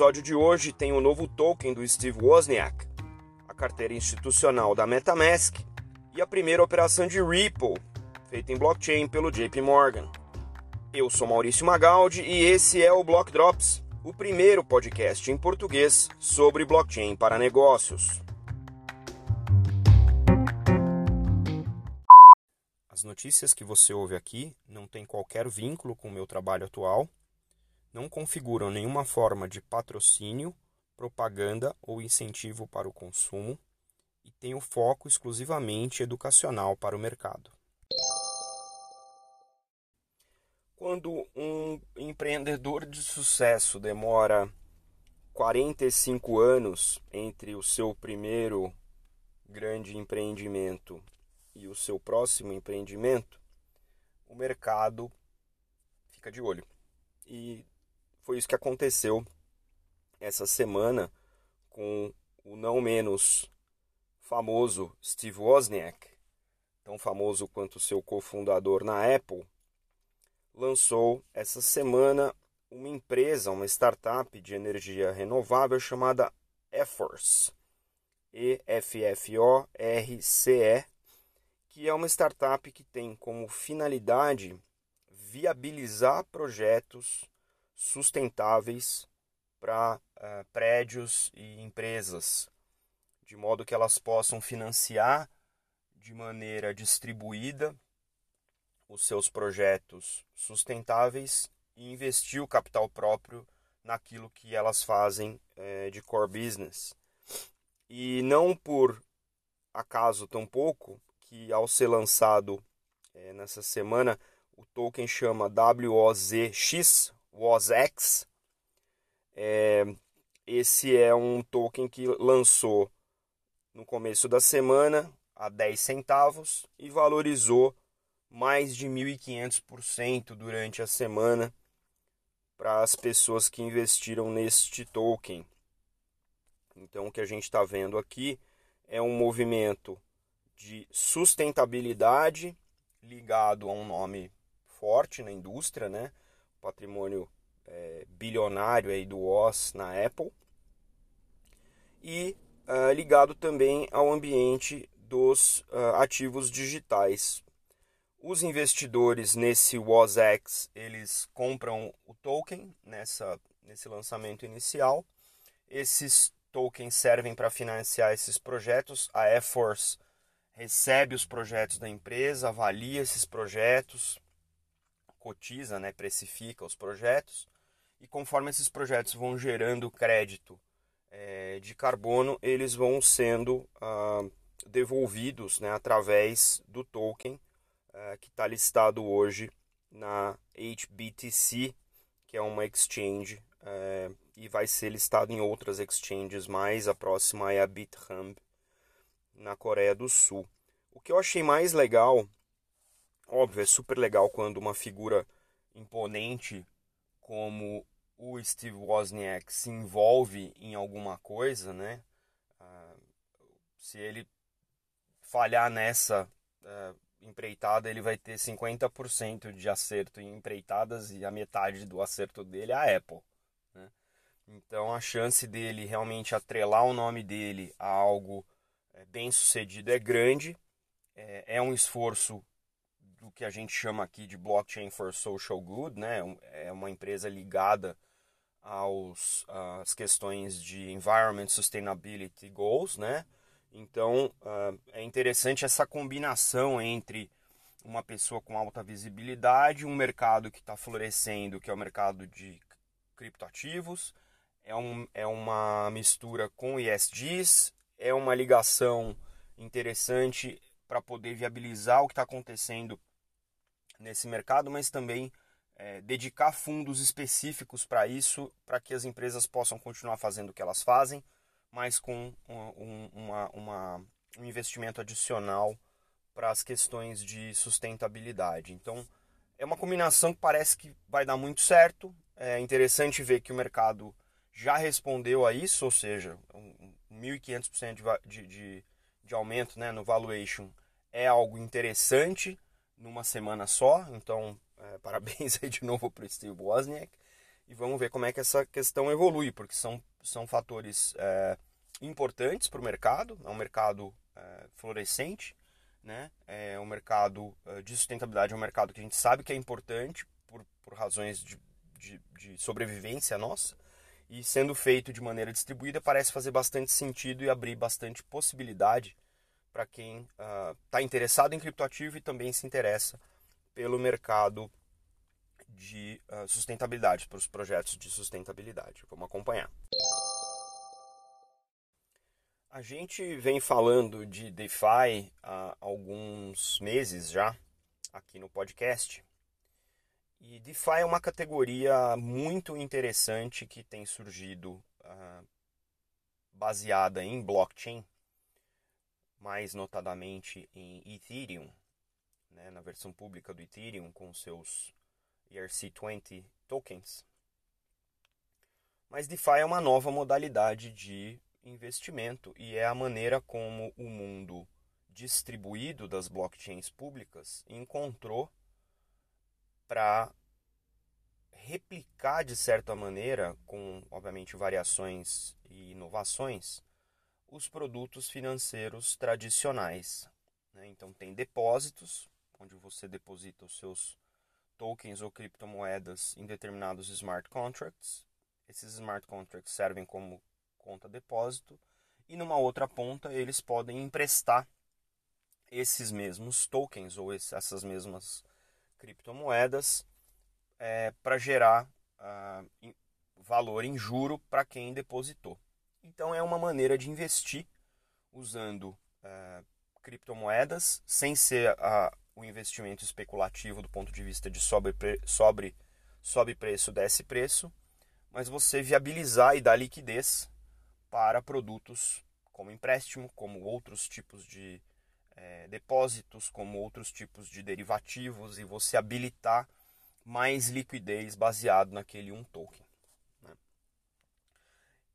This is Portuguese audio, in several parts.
episódio de hoje tem o novo token do Steve Wozniak, a carteira institucional da MetaMask e a primeira operação de Ripple, feita em blockchain pelo JP Morgan. Eu sou Maurício Magaldi e esse é o Block Drops, o primeiro podcast em português sobre blockchain para negócios. As notícias que você ouve aqui não têm qualquer vínculo com o meu trabalho atual, não configuram nenhuma forma de patrocínio, propaganda ou incentivo para o consumo e têm o foco exclusivamente educacional para o mercado. Quando um empreendedor de sucesso demora 45 anos entre o seu primeiro grande empreendimento e o seu próximo empreendimento, o mercado fica de olho. E foi isso que aconteceu essa semana com o não menos famoso Steve Wozniak, tão famoso quanto seu cofundador na Apple, lançou essa semana uma empresa, uma startup de energia renovável chamada Efforce, E-F-F-O-R-C-E, que é uma startup que tem como finalidade viabilizar projetos sustentáveis para uh, prédios e empresas, de modo que elas possam financiar de maneira distribuída os seus projetos sustentáveis e investir o capital próprio naquilo que elas fazem é, de core business. E não por acaso tampouco que ao ser lançado é, nessa semana o token chama WOZX, WOZX. É, esse é um token que lançou no começo da semana a 10 centavos e valorizou mais de 1.500% durante a semana para as pessoas que investiram neste token. Então, o que a gente está vendo aqui é um movimento de sustentabilidade ligado a um nome forte na indústria, né? Patrimônio é, bilionário aí do Oz na Apple e uh, ligado também ao ambiente dos uh, ativos digitais, os investidores nesse WOZX, eles compram o token nessa, nesse lançamento inicial. Esses tokens servem para financiar esses projetos. A Air Force recebe os projetos da empresa, avalia esses projetos, cotiza, né, precifica os projetos. E conforme esses projetos vão gerando crédito é, de carbono, eles vão sendo ah, devolvidos né, através do token uh, que está listado hoje na HBTC, que é uma exchange, uh, e vai ser listado em outras exchanges mais. A próxima é a BitHub, na Coreia do Sul. O que eu achei mais legal, óbvio, é super legal quando uma figura imponente como o Steve Wozniak se envolve em alguma coisa, né? Uh, se ele falhar nessa, uh, empreitada, ele vai ter 50% de acerto em empreitadas e a metade do acerto dele é a Apple. Né? Então a chance dele realmente atrelar o nome dele a algo é, bem sucedido é grande. É, é um esforço do que a gente chama aqui de blockchain for social good, né? É uma empresa ligada aos às questões de environment sustainability goals, né? Então uh, é interessante essa combinação entre uma pessoa com alta visibilidade, um mercado que está florescendo, que é o mercado de criptoativos, é, um, é uma mistura com ESGs, é uma ligação interessante para poder viabilizar o que está acontecendo nesse mercado, mas também é, dedicar fundos específicos para isso, para que as empresas possam continuar fazendo o que elas fazem mas com um, uma, uma, um investimento adicional para as questões de sustentabilidade. Então, é uma combinação que parece que vai dar muito certo. É interessante ver que o mercado já respondeu a isso, ou seja, um 1.500% de, de, de aumento né, no valuation é algo interessante numa semana só. Então, é, parabéns aí de novo para o Steve Wozniak. e vamos ver como é que essa questão evolui, porque são, são fatores é, importantes para o mercado, é um mercado é, florescente, né? é um mercado é, de sustentabilidade, é um mercado que a gente sabe que é importante por, por razões de, de, de sobrevivência nossa, e sendo feito de maneira distribuída parece fazer bastante sentido e abrir bastante possibilidade para quem está uh, interessado em criptoativo e também se interessa pelo mercado de uh, sustentabilidade, para os projetos de sustentabilidade. Vamos acompanhar. A gente vem falando de DeFi há alguns meses já aqui no podcast e DeFi é uma categoria muito interessante que tem surgido uh, baseada em blockchain, mais notadamente em Ethereum, né, na versão pública do Ethereum com seus ERC20 tokens. Mas DeFi é uma nova modalidade de investimento e é a maneira como o mundo distribuído das blockchains públicas encontrou para replicar de certa maneira, com obviamente variações e inovações, os produtos financeiros tradicionais. Né? Então, tem depósitos, onde você deposita os seus tokens ou criptomoedas em determinados smart contracts. Esses smart contracts servem como conta depósito e numa outra ponta eles podem emprestar esses mesmos tokens ou essas mesmas criptomoedas é, para gerar uh, valor em juro para quem depositou. Então é uma maneira de investir usando uh, criptomoedas sem ser o investimento especulativo do ponto de vista de sobre, sobre, sobe preço, desce preço, mas você viabilizar e dar liquidez para produtos como empréstimo, como outros tipos de é, depósitos, como outros tipos de derivativos e você habilitar mais liquidez baseado naquele um token.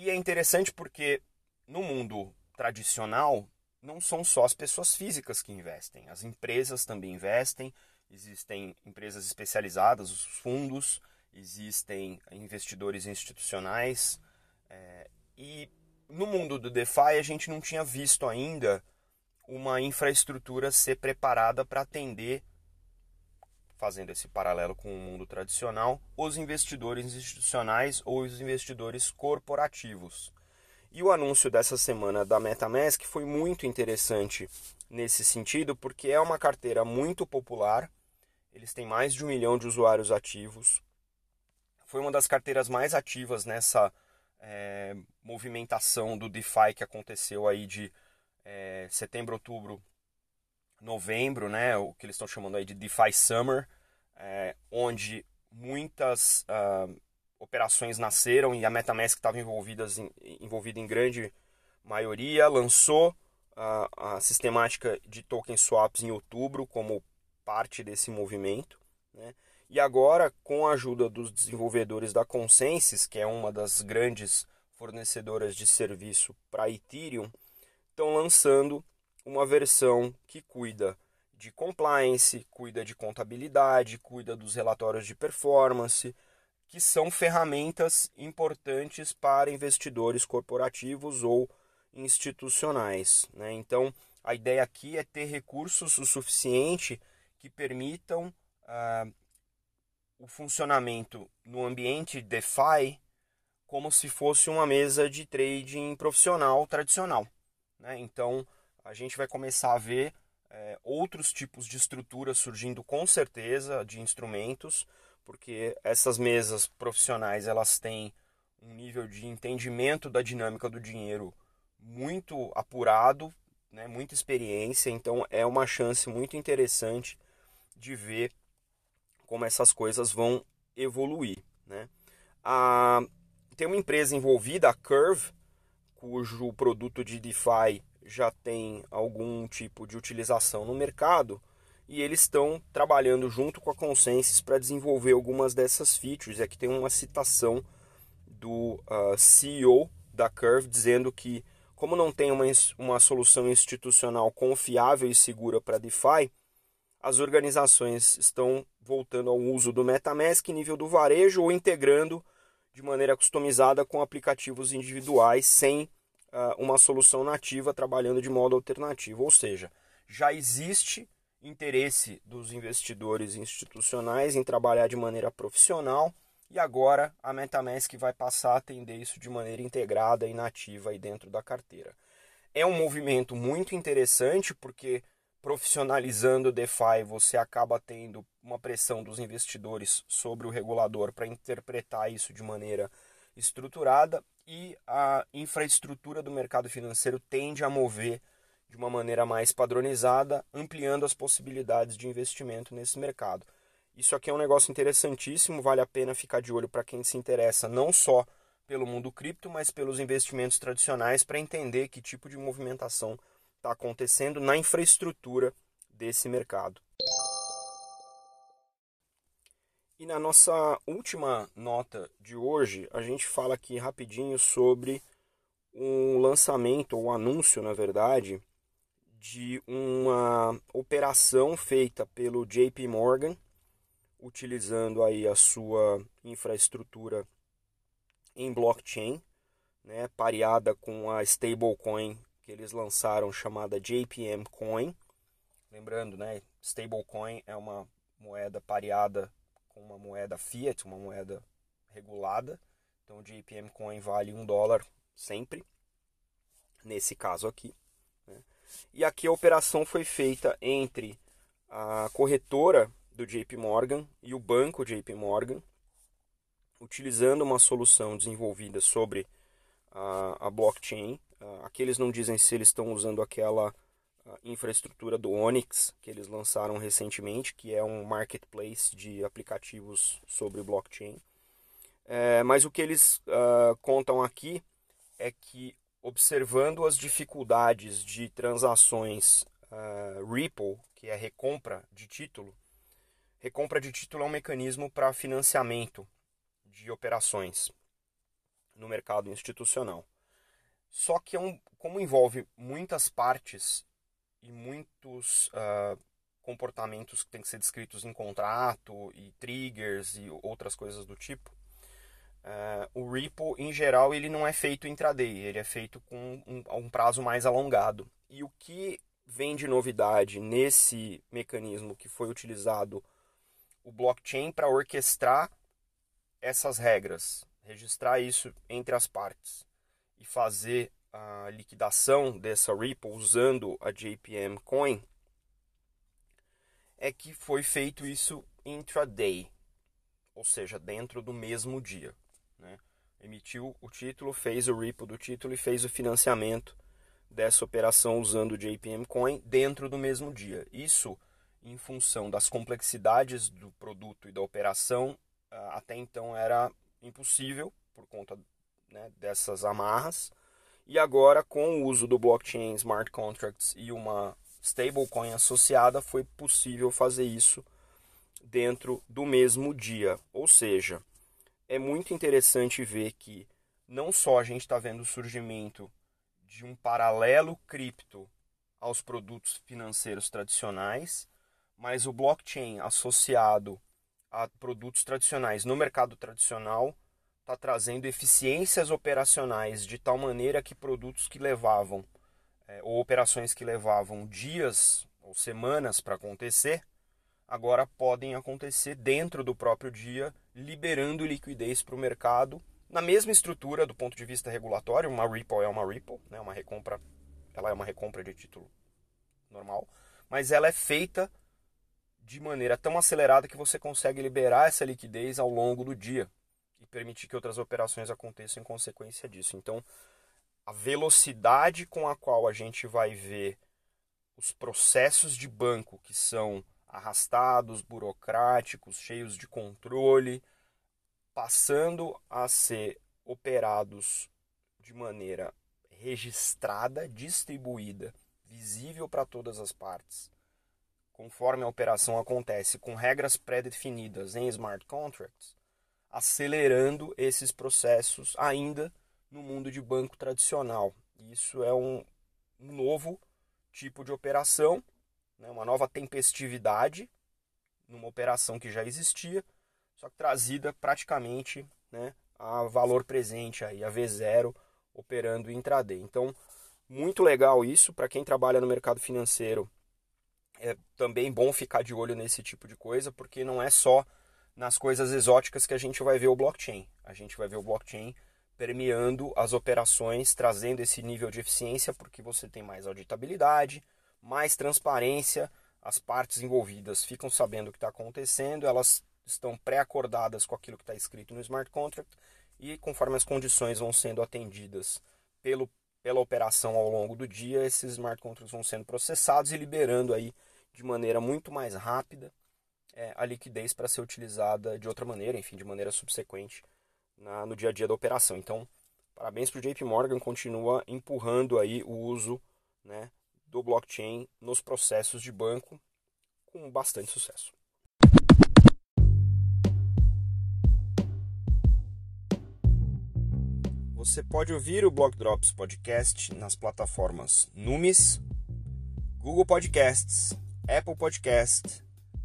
E é interessante porque no mundo tradicional não são só as pessoas físicas que investem, as empresas também investem, existem empresas especializadas, os fundos, existem investidores institucionais é, e no mundo do DeFi a gente não tinha visto ainda uma infraestrutura ser preparada para atender, fazendo esse paralelo com o mundo tradicional, os investidores institucionais ou os investidores corporativos. E o anúncio dessa semana da MetaMask foi muito interessante nesse sentido, porque é uma carteira muito popular, eles têm mais de um milhão de usuários ativos. Foi uma das carteiras mais ativas nessa é, movimentação do DeFi que aconteceu aí de é, setembro, outubro, novembro, né, o que eles estão chamando aí de DeFi Summer, é, onde muitas uh, operações nasceram e a MetaMask estava envolvida em, envolvida em grande maioria, lançou uh, a sistemática de token swaps em outubro como parte desse movimento, né? E agora, com a ajuda dos desenvolvedores da Consensus, que é uma das grandes fornecedoras de serviço para Ethereum, estão lançando uma versão que cuida de compliance, cuida de contabilidade, cuida dos relatórios de performance, que são ferramentas importantes para investidores corporativos ou institucionais. Né? Então, a ideia aqui é ter recursos o suficiente que permitam ah, o funcionamento no ambiente DeFi como se fosse uma mesa de trading profissional tradicional. Né? Então, a gente vai começar a ver é, outros tipos de estruturas surgindo com certeza, de instrumentos, porque essas mesas profissionais elas têm um nível de entendimento da dinâmica do dinheiro muito apurado, né, muita experiência, então é uma chance muito interessante de ver como essas coisas vão evoluir. Né? A, tem uma empresa envolvida, a Curve, cujo produto de DeFi já tem algum tipo de utilização no mercado e eles estão trabalhando junto com a Consensus para desenvolver algumas dessas features. Aqui tem uma citação do uh, ah, CEO da Curve dizendo que, como não tem uma, uma solução institucional confiável e segura para DeFi, as organizações estão voltando ao uso do MetaMask nível do varejo ou integrando de maneira customizada com aplicativos individuais sem uma solução nativa trabalhando de modo alternativo. Ou seja, já existe interesse dos investidores institucionais em trabalhar de maneira profissional e agora a MetaMask vai passar a atender isso de maneira integrada e nativa aí dentro da carteira. É um movimento muito interessante porque profissionalizando o DeFi você acaba tendo uma pressão dos investidores sobre o regulador para interpretar isso de maneira estruturada e a infraestrutura do mercado financeiro tende a mover de uma maneira mais padronizada, ampliando as possibilidades de investimento nesse mercado. Isso aqui é um negócio interessantíssimo, vale a pena ficar de olho para quem se interessa não só pelo mundo cripto, mas pelos investimentos tradicionais para entender que tipo de movimentação está acontecendo na infraestrutura desse mercado. E na nossa última nota de hoje, a gente fala aqui rapidinho sobre um lançamento, ou um anúncio, na verdade, de uma operação feita pelo JP Morgan, utilizando aí a sua infraestrutura em blockchain, né, pareada com a stablecoin que eles lançaram chamada JPM Coin. Lembrando, né, stablecoin é uma moeda pareada com uma moeda fiat, uma moeda regulada. Então, o JPM Coin vale um dólar sempre, nesse caso aqui. Né? E aqui a operação foi feita entre a corretora do JP Morgan e o banco JP Morgan, utilizando uma solução desenvolvida sobre a, a blockchain. Uh, aqui eles não dizem se eles estão usando aquela infraestrutura do Onyx que eles lançaram recentemente, que é um marketplace de aplicativos sobre blockchain. É, mas o que eles uh, contam aqui é que, observando as dificuldades de transações Ripple, que é recompra de título, recompra de título é um mecanismo para financiamento de operações no mercado institucional. Só que é um, como envolve muitas partes e muitos uh, comportamentos que têm que ser descritos em contrato e triggers e outras coisas do tipo, uh, o Ripple em geral ele não é feito intraday, ele é feito com um, um prazo mais alongado. E o que vem de novidade nesse mecanismo que foi utilizado o blockchain para orquestrar essas regras, registrar isso entre as partes e fazer a liquidação dessa Ripple usando a JPM Coin, é que foi feito isso intraday, ou seja, dentro do mesmo dia. Né? Emitiu o título, fez o Ripple do título e fez o financiamento dessa operação usando o JPM Coin dentro do mesmo dia. Isso em função das complexidades do produto e da operação ah, até então era impossível por conta né, dessas amarras. E agora, com o uso do blockchain, smart contracts e uma stablecoin associada, foi possível fazer isso dentro do mesmo dia. Ou seja, é muito interessante ver que não só a gente está vendo o surgimento de um paralelo cripto aos produtos financeiros tradicionais, mas o blockchain associado a produtos tradicionais no mercado tradicional está trazendo eficiências operacionais de tal maneira que produtos que levavam é, ou operações que levavam dias ou semanas para acontecer agora podem acontecer dentro do próprio dia, liberando liquidez para o mercado na mesma estrutura do ponto de vista regulatório. Uma Ripple é uma Ripple, né, uma recompra, ela é uma recompra de título normal, mas ela é feita de maneira tão acelerada que você consegue liberar essa liquidez ao longo do dia e permitir que outras operações aconteçam em consequência disso. Então, a velocidade com a qual a gente vai ver os processos de banco que são arrastados, burocráticos, cheios de controle, passando a ser operados de maneira registrada, distribuída, visível para todas as partes conforme a operação acontece com regras pré-definidas em smart contracts, acelerando esses processos ainda no mundo de banco tradicional. Isso é um, novo tipo de operação, né, uma nova tempestividade numa operação que já existia, só que trazida praticamente né, a valor presente aí, a V0, operando intraday. Então, muito legal isso para quem trabalha no mercado financeiro. É também bom ficar de olho nesse tipo de coisa, porque não é só nas coisas exóticas que a gente vai ver o blockchain. A gente vai ver o blockchain permeando as operações, trazendo esse nível de eficiência, porque você tem mais auditabilidade, mais transparência, as partes envolvidas ficam sabendo o que está acontecendo, elas estão pré-acordadas com aquilo que está escrito no smart contract e conforme as condições vão sendo atendidas pelo, pela operação ao longo do dia, esses smart contracts vão sendo processados e liberando aí de maneira muito mais rápida é, a liquidez para ser utilizada de outra maneira, enfim, de maneira subsequente na, no dia a dia da operação. Então, parabéns para o JP Morgan, continua empurrando aí o uso né, do blockchain nos processos de banco com bastante sucesso. Você pode ouvir o Block Drops Podcast nas plataformas Numis, Google Podcasts, Apple Podcast,